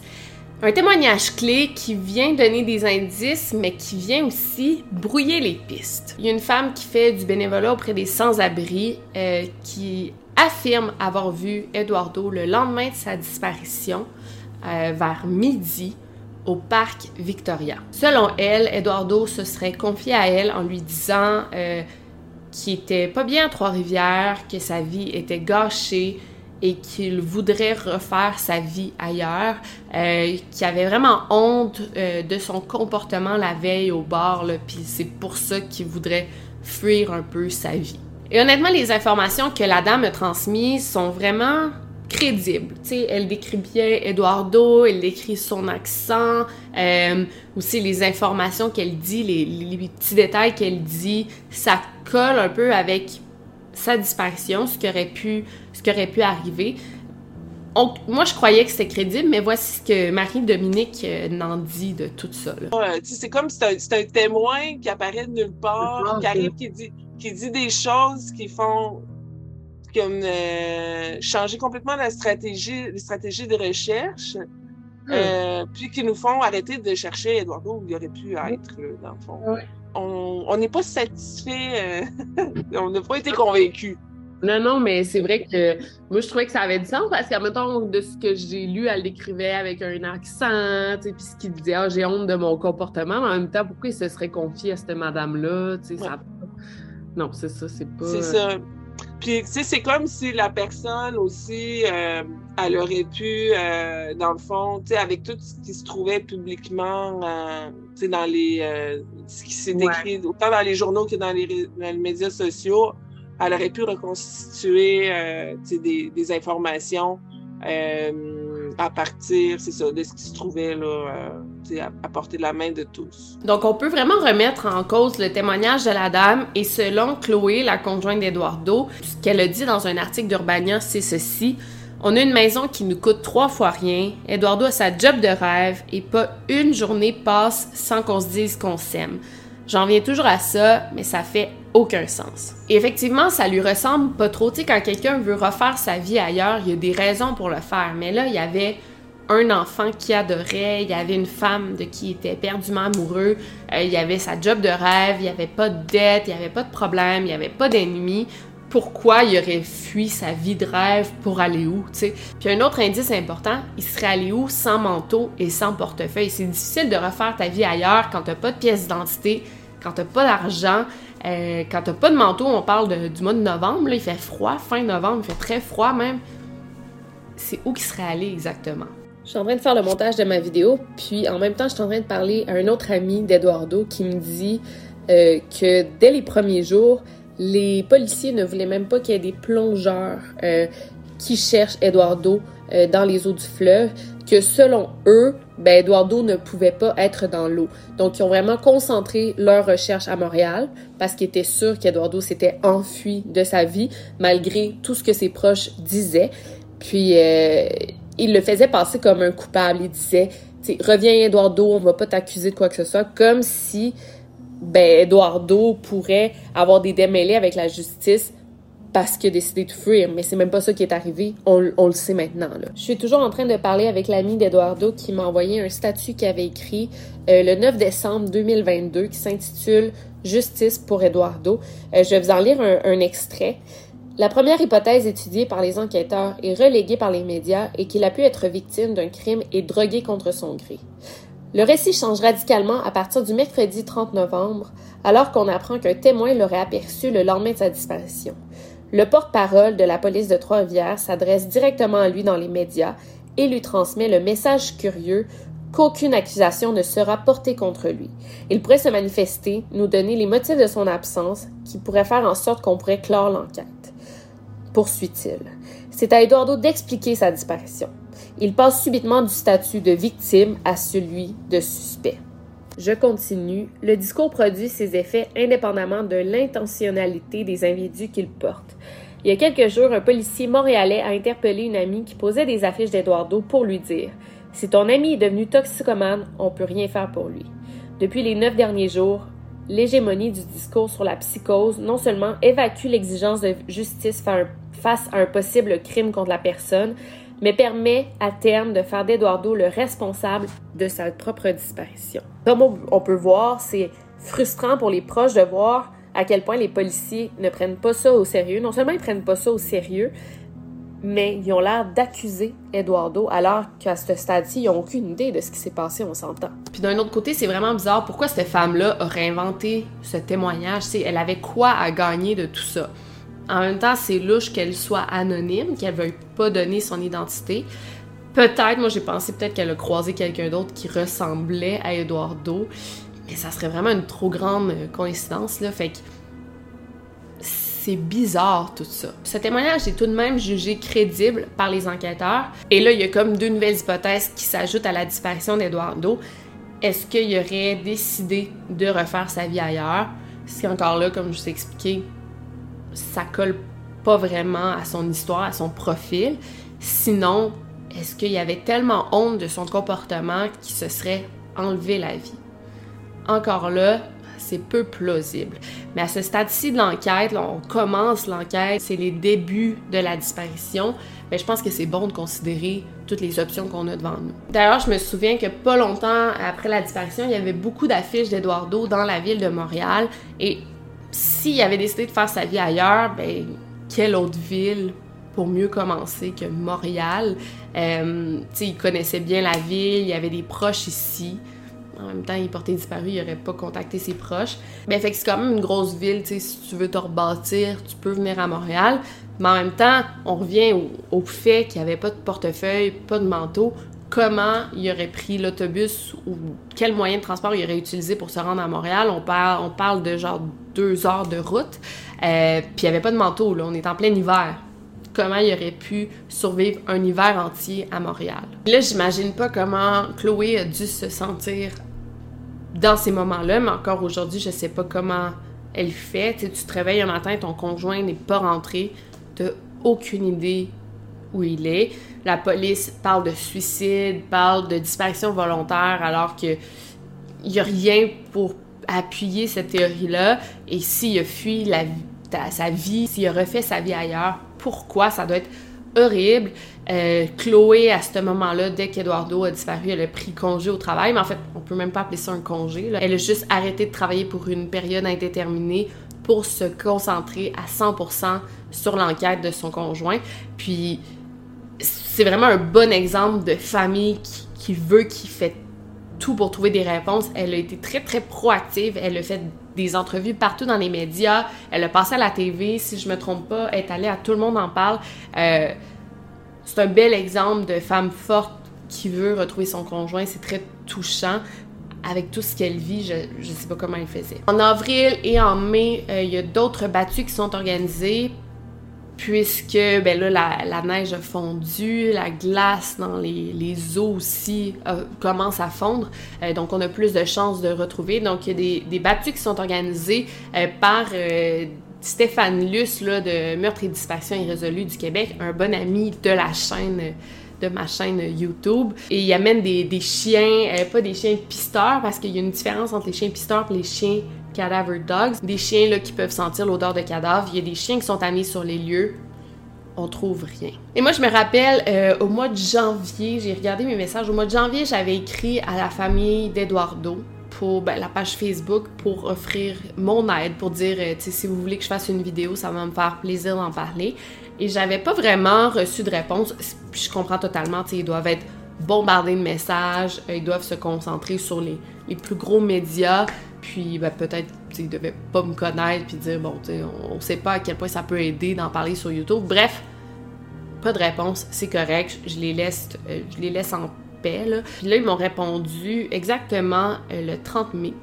un témoignage clé qui vient donner des indices, mais qui vient aussi brouiller les pistes. Il y a une femme qui fait du bénévolat auprès des sans-abri, euh, qui affirme avoir vu Eduardo le lendemain de sa disparition, euh, vers midi, au parc Victoria. Selon elle, Eduardo se serait confié à elle en lui disant euh, qui était pas bien à Trois-Rivières, que sa vie était gâchée et qu'il voudrait refaire sa vie ailleurs, euh, qui avait vraiment honte euh, de son comportement la veille au bar, puis c'est pour ça qu'il voudrait fuir un peu sa vie. Et honnêtement, les informations que la dame a transmises sont vraiment crédible. sais, elle décrit bien Eduardo, elle décrit son accent, euh, aussi les informations qu'elle dit, les, petits détails qu'elle dit, ça colle un peu avec sa disparition, ce qui aurait pu, ce qui aurait pu arriver. moi, je croyais que c'était crédible, mais voici ce que Marie-Dominique euh, n'en dit de tout ça. c'est comme c'est un, témoin qui apparaît de nulle part, qui arrive, qui dit, qui dit des choses qui font comme euh, changer complètement la stratégie, les stratégies de recherche, hmm. euh, puis qui nous font arrêter de chercher Eduardo où il aurait pu être, dans le fond. On n'est pas satisfait, euh, on n'a pas été convaincus. Non, non, mais c'est vrai que moi, je trouvais que ça avait du sens parce qu'à mettons, de ce que j'ai lu, elle décrivait avec un accent, puis ce qu'il disait, ah, j'ai honte de mon comportement, mais en même temps, pourquoi il se serait confié à cette madame-là, tu sais, ça... Non, c'est ça, c'est pas... C'est ça. Puis, tu sais, c'est comme si la personne aussi, euh, elle aurait pu, euh, dans le fond, tu sais, avec tout ce qui se trouvait publiquement, euh, tu sais, dans les. ce qui s'est écrit, autant dans les journaux que dans les, dans les, médias sociaux, elle aurait pu reconstituer, tu sais, des, des informations à partir, c'est ça, de ce qui se trouvait là, euh, à, de la main de tous. Donc, on peut vraiment remettre en cause le témoignage de la dame et selon Chloé, la conjointe d'Eduardo, ce qu'elle a dit dans un article d'Urbania, c'est ceci. On a une maison qui nous coûte trois fois rien. Eduardo a sa job de rêve et pas une journée passe sans qu'on se dise qu'on s'aime. J'en viens toujours à ça, mais ça fait aucun sens. Effectivement, ça lui ressemble pas trop. Tu sais, quand quelqu'un veut refaire sa vie ailleurs, il y a des raisons pour le faire. Mais là, il y avait un enfant qui adorait, il y avait une femme de qui il était perdument amoureux, euh, il y avait sa job de rêve, il n'y avait pas de dette, il n'y avait pas de problème, il n'y avait pas d'ennemis. Pourquoi il aurait fui sa vie de rêve pour aller où? Puis un autre indice important, il serait allé où sans manteau et sans portefeuille? C'est difficile de refaire ta vie ailleurs quand t'as pas de pièce d'identité, quand t'as pas d'argent, euh, quand t'as pas de manteau. On parle du mois de novembre, il fait froid, fin novembre, il fait très froid même. C'est où qu'il serait allé exactement? Je suis en train de faire le montage de ma vidéo, puis en même temps, je suis en train de parler à un autre ami d'Eduardo qui me dit euh, que dès les premiers jours, les policiers ne voulaient même pas qu'il y ait des plongeurs euh, qui cherchent Eduardo euh, dans les eaux du fleuve, que selon eux, ben Eduardo ne pouvait pas être dans l'eau. Donc, ils ont vraiment concentré leur recherche à Montréal parce qu'ils étaient sûrs qu'Eduardo s'était enfui de sa vie malgré tout ce que ses proches disaient. Puis, il le faisait passer comme un coupable. Il disait, reviens Eduardo, on va pas t'accuser de quoi que ce soit, comme si ben Eduardo pourrait avoir des démêlés avec la justice parce qu'il a décidé de fuir, mais c'est même pas ça qui est arrivé. On, le sait maintenant. Je suis toujours en train de parler avec l'ami d'Eduardo qui m'a envoyé un statut qu'il avait écrit euh, le 9 décembre 2022 qui s'intitule Justice pour Eduardo. Euh, je vais vous en lire un extrait. La première hypothèse étudiée par les enquêteurs et reléguée par les médias est qu'il a pu être victime d'un crime et drogué contre son gré. Le récit change radicalement à partir du mercredi 30 novembre, alors qu'on apprend qu'un témoin l'aurait aperçu le lendemain de sa disparition. Le porte-parole de la police de Trois-Rivières s'adresse directement à lui dans les médias et lui transmet le message curieux qu'aucune accusation ne sera portée contre lui. Il pourrait se manifester, nous donner les motifs de son absence, qui pourraient faire en sorte qu'on pourrait clore l'enquête poursuit-il. C'est à Eduardo d'expliquer sa disparition. Il passe subitement du statut de victime à celui de suspect. Je continue. Le discours produit ses effets indépendamment de l'intentionnalité des individus qu'il porte. Il y a quelques jours, un policier montréalais a interpellé une amie qui posait des affiches d'Eduardo pour lui dire Si ton ami est devenu toxicomane, on peut rien faire pour lui. Depuis les neuf derniers jours, l'hégémonie du discours sur la psychose non seulement évacue l'exigence de justice face à un possible crime contre la personne, mais permet à terme de faire d'Eduardo le responsable de sa propre disparition. Comme on peut voir, c'est frustrant pour les proches de voir à quel point les policiers ne prennent pas ça au sérieux. Non seulement ils prennent pas ça au sérieux, mais ils ont l'air d'accuser Eduardo alors qu'à ce stade-ci, ils n'ont aucune idée de ce qui s'est passé, on s'entend. Puis d'un autre côté, c'est vraiment bizarre pourquoi cette femme-là aurait inventé ce témoignage? C'est, elle avait quoi à gagner de tout ça? En même temps, c'est louche qu'elle soit anonyme, qu'elle veuille pas donner son identité. Peut-être, moi j'ai pensé peut-être qu'elle a croisé quelqu'un d'autre qui ressemblait à Eduardo, mais ça serait vraiment une trop grande coïncidence, là. Fait que c'est bizarre tout ça. Ce témoignage est tout de même jugé crédible par les enquêteurs. Et là, il y a comme deux nouvelles hypothèses qui s'ajoutent à la disparition d'Eduardo. Est-ce qu'il aurait décidé de refaire sa vie ailleurs? Si encore là, comme je vous ai expliqué, ça colle pas vraiment à son histoire, à son profil. Sinon, est-ce qu'il y avait tellement honte de son comportement qu'il se serait enlevé la vie? Encore là, c'est peu plausible. Mais à ce stade-ci de l'enquête, on commence l'enquête, c'est les débuts de la disparition, mais je pense que c'est bon de considérer toutes les options qu'on a devant nous. D'ailleurs, je me souviens que pas longtemps après la disparition, il y avait beaucoup d'affiches d'Eduardo dans la ville de Montréal, et s'il avait décidé de faire sa vie ailleurs, ben quelle autre ville pour mieux commencer que Montréal? Euh, il connaissait bien la ville, il y avait des proches ici. En même temps, il portait disparu, il n'aurait pas contacté ses proches. Mais fait que c'est quand même une grosse ville, si tu veux te rebâtir, tu peux venir à Montréal. Mais en même temps, on revient au, fait qu'il n'y avait pas de portefeuille, pas de manteau. Comment il aurait pris l'autobus ou quel moyen de transport il aurait utilisé pour se rendre à Montréal? On parle, de genre deux heures de route. Euh, puis il n'y avait pas de manteau, là. On est en plein hiver comment il aurait pu survivre un hiver entier à Montréal? Là, j'imagine pas comment Chloé a dû se sentir dans ces moments-là, mais encore aujourd'hui, je sais pas comment elle fait. tu te réveilles un matin, ton conjoint n'est pas rentré, t'as aucune idée où il est. La police parle de suicide, parle de disparition volontaire, alors que il y a rien pour appuyer cette théorie-là. Et s'il a fui sa vie, s'il a refait sa vie ailleurs, pourquoi ça doit être horrible? Euh, Chloé, à ce moment-là, dès qu'Eduardo a disparu, elle a pris congé au travail. Mais en fait, on peut même pas appeler ça un congé. Elle a juste arrêté de travailler pour une période indéterminée pour se concentrer à 100% sur l'enquête de son conjoint. Puis, c'est vraiment un bon exemple de famille qui, veut, qui fait tout pour trouver des réponses. Elle a été très, très proactive. Elle a fait des entrevues partout dans les médias. Elle a passé à la TV, si je me trompe pas. Elle est allée à Tout le monde en parle. Euh, c'est un bel exemple de femme forte qui veut retrouver son conjoint. C'est très touchant. Avec tout ce qu'elle vit, je ne sais pas comment elle faisait. En avril et en mai, euh, il y a d'autres battues qui sont organisées puisque ben là, la, neige a fondu, la glace dans les, les eaux aussi euh, commence à fondre, euh, donc on a plus de chances de retrouver. Donc il y a des, des battues qui sont organisées euh, par Stéphane Luce là, de Meurtre et Disparition irrésolue du Québec, un bon ami de la chaîne de ma chaîne YouTube. Et il amène des, des chiens, pas des chiens pisteurs, parce qu'il y a une différence entre les chiens pisteurs et les chiens cadaver dogs, des chiens là, qui peuvent sentir l'odeur de cadavre. Il y a des chiens qui sont amenés sur les lieux. On trouve rien. Et moi, je me rappelle, euh, au mois de janvier, j'ai regardé mes messages. Au mois de janvier, j'avais écrit à la famille d'Eduardo pour ben, la page Facebook pour offrir mon aide, pour dire, euh, si vous voulez que je fasse une vidéo, ça va me faire plaisir d'en parler. Et j'avais pas vraiment reçu de réponse. je comprends totalement, ils doivent être bombardés de messages, euh, ils doivent se concentrer sur les, les plus gros médias. Puis ben, peut-être ils devaient pas me connaître puis dire bon, on, on sait pas à quel point ça peut aider d'en parler sur YouTube. Bref, pas de réponse, c'est correct, je les laisse, euh, je les laisse en paix. Là. Puis là, ils m'ont répondu exactement euh, le 30 mai.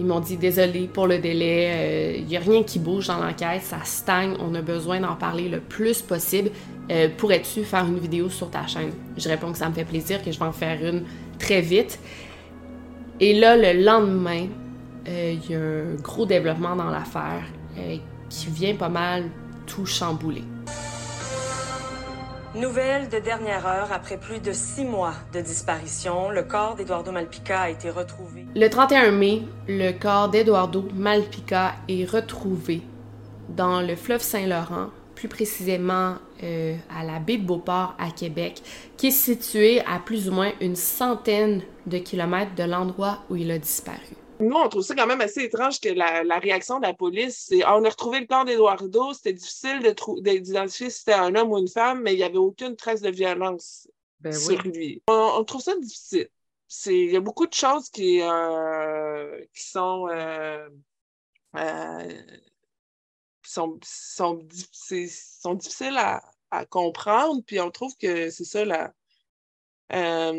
Ils m'ont dit désolé pour le délai, il euh, n'y a rien qui bouge dans l'enquête, ça stagne, on a besoin d'en parler le plus possible. Pourrais-tu faire une vidéo sur ta chaîne? Je réponds que ça me fait plaisir, que je vais en faire une très vite. Et là, le lendemain, il y a un gros développement dans l'affaire euh, qui vient pas mal tout chambouler. Nouvelle de dernière heure, après plus de six mois de disparition, le corps d'Eduardo Malpica a été retrouvé. Le 31 mai, le corps d'Eduardo Malpica est retrouvé dans le fleuve Saint-Laurent, plus précisément euh, à la baie de Beauport à Québec, qui est située à plus ou moins une centaine de kilomètres de l'endroit où il a disparu. Nous, on trouve ça quand même assez étrange que la, réaction de la police, c'est ah, on a retrouvé le corps d'Eduardo, c'était difficile d'identifier si c'était un homme ou une femme, mais il n'y avait aucune trace de violence ben sur lui. On, trouve ça difficile. Il y a beaucoup de choses qui, euh, qui sont, euh, euh, sont, sont, sont, difficiles à, à, comprendre, puis on trouve que c'est ça la, euh,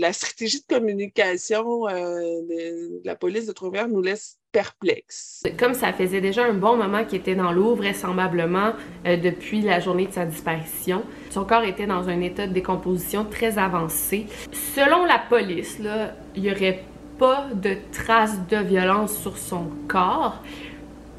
la stratégie de communication euh, de, la police de trois nous laisse perplexes. Comme ça faisait déjà un bon moment qu'il était dans l'eau, vraisemblablement euh, depuis la journée de sa disparition, son corps était dans un état de décomposition très avancé. Selon la police, il n'y aurait pas de traces de violence sur son corps.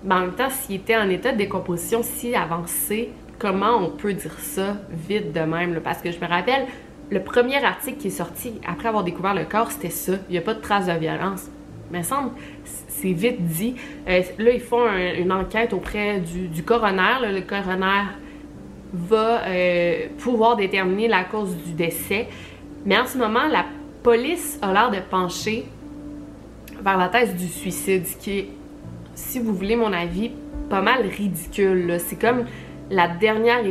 Mais en même temps, s'il était en état de décomposition si avancé, comment on peut dire ça vite de même? Parce que je me rappelle, le premier article qui est sorti après avoir découvert le corps, c'était ça. Il n'y a pas de traces de violence. Mais semble, c'est vite dit. Euh, là, ils font une enquête auprès du, coroner. le coroner va euh, pouvoir déterminer la cause du décès. Mais en ce moment, la police a l'air de pencher vers la thèse du suicide, qui est, si vous voulez mon avis, pas mal ridicule. C'est comme la dernière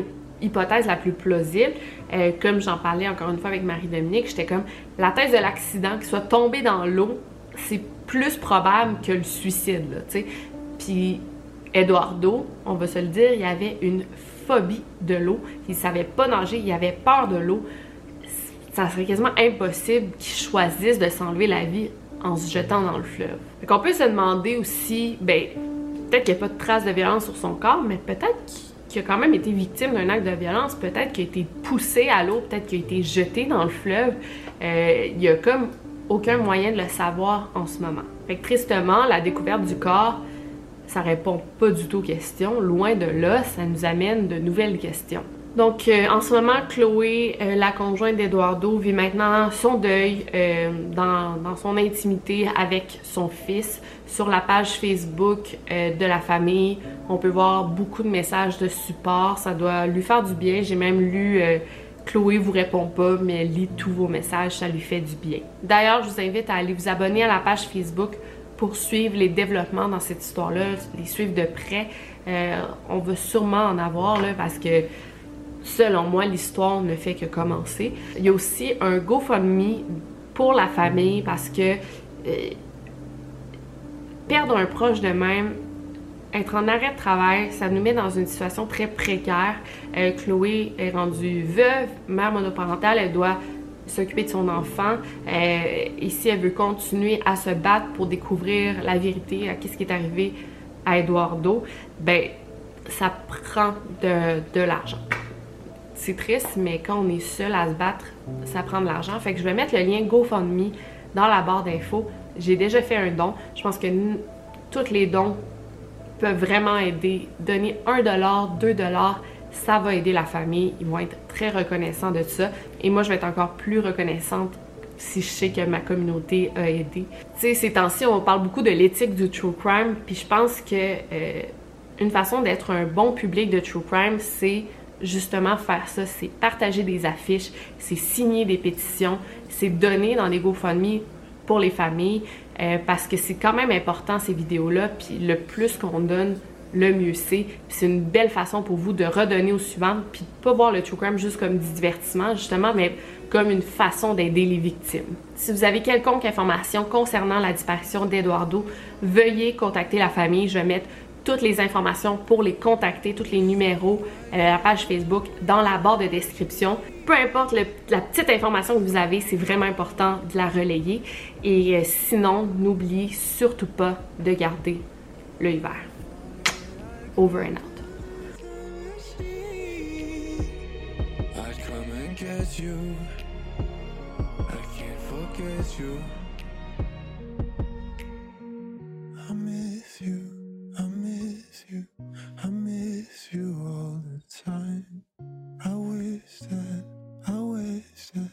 hypothèse la plus plausible. Euh, comme j'en parlais encore une fois avec Marie-Dominique, j'étais comme la thèse de l'accident, qu'il soit tombé dans l'eau, c'est plus probable que le suicide. Puis Eduardo, on va se le dire, il avait une phobie de l'eau. Il savait pas nager, il avait peur de l'eau. Ça serait quasiment impossible qu'il choisisse de s'enlever la vie en se jetant dans le fleuve. Donc on peut se demander aussi, ben, peut-être qu'il n'y a pas de traces de violence sur son corps, mais peut-être qu'il qui a quand même été victime d'un acte de violence, peut-être qu'il a été poussé à l'eau, peut-être qu'il a été jeté dans le fleuve. Euh, il y a comme aucun moyen de le savoir en ce moment. Fait tristement, la découverte du corps, ça répond pas du tout aux questions. Loin de là, ça nous amène de nouvelles questions. Donc, euh, en ce moment, Chloé, euh, la conjointe d'Eduardo, vit maintenant son deuil euh, dans, dans, son intimité avec son fils. Sur la page Facebook de la famille, on peut voir beaucoup de messages de support. Ça doit lui faire du bien. J'ai même lu Chloé vous répond pas, mais elle lit tous vos messages, ça lui fait du bien. D'ailleurs, je vous invite à aller vous abonner à la page Facebook pour suivre les développements dans cette histoire-là, les suivre de près. on va sûrement en avoir là, parce que selon moi, l'histoire ne fait que commencer. Il y a aussi un GoFundMe pour la famille parce que euh, perdre un proche de même, être en arrêt de travail, ça nous met dans une situation très précaire. Euh, Chloé est rendue veuve, mère monoparentale, elle doit s'occuper de son enfant. Euh, et si elle veut continuer à se battre pour découvrir la vérité, à qu'est-ce qui est arrivé à Eduardo, ben ça prend de, de l'argent c'est triste, mais quand on est seul à se battre, ça prend de l'argent. Fait que je vais mettre le lien GoFundMe dans la barre d'infos. J'ai déjà fait un don. Je pense que tous les dons peuvent vraiment aider. Donner 1 2 ça va aider la famille. Ils vont être très reconnaissants de ça. Et moi, je vais être encore plus reconnaissante si je sais que ma communauté a aidé. Tu sais, ces temps-ci, on parle beaucoup de l'éthique du true crime, puis je pense que euh, une façon d'être un bon public de true crime, c'est justement faire ça, c'est partager des affiches, c'est signer des pétitions, c'est donner dans des GoFundMe pour les familles, euh, parce que c'est quand même important ces vidéos-là, puis le plus qu'on donne, le mieux c'est. c'est une belle façon pour vous de redonner aux suivantes, puis de pas voir le true crime juste comme divertissement, justement, mais comme une façon d'aider les victimes. Si vous avez quelconque information concernant la disparition d'Eduardo, veuillez contacter la famille. Je vais mettre toutes les informations pour les contacter, tous les numéros, euh, la page Facebook dans la barre de description. Peu importe la petite information que vous avez, c'est vraiment important de la relayer. Et euh, sinon, n'oubliez surtout pas de garder l'œil vert. Over and out. you all the time. I wish that, I wish that,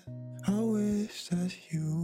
I wish that you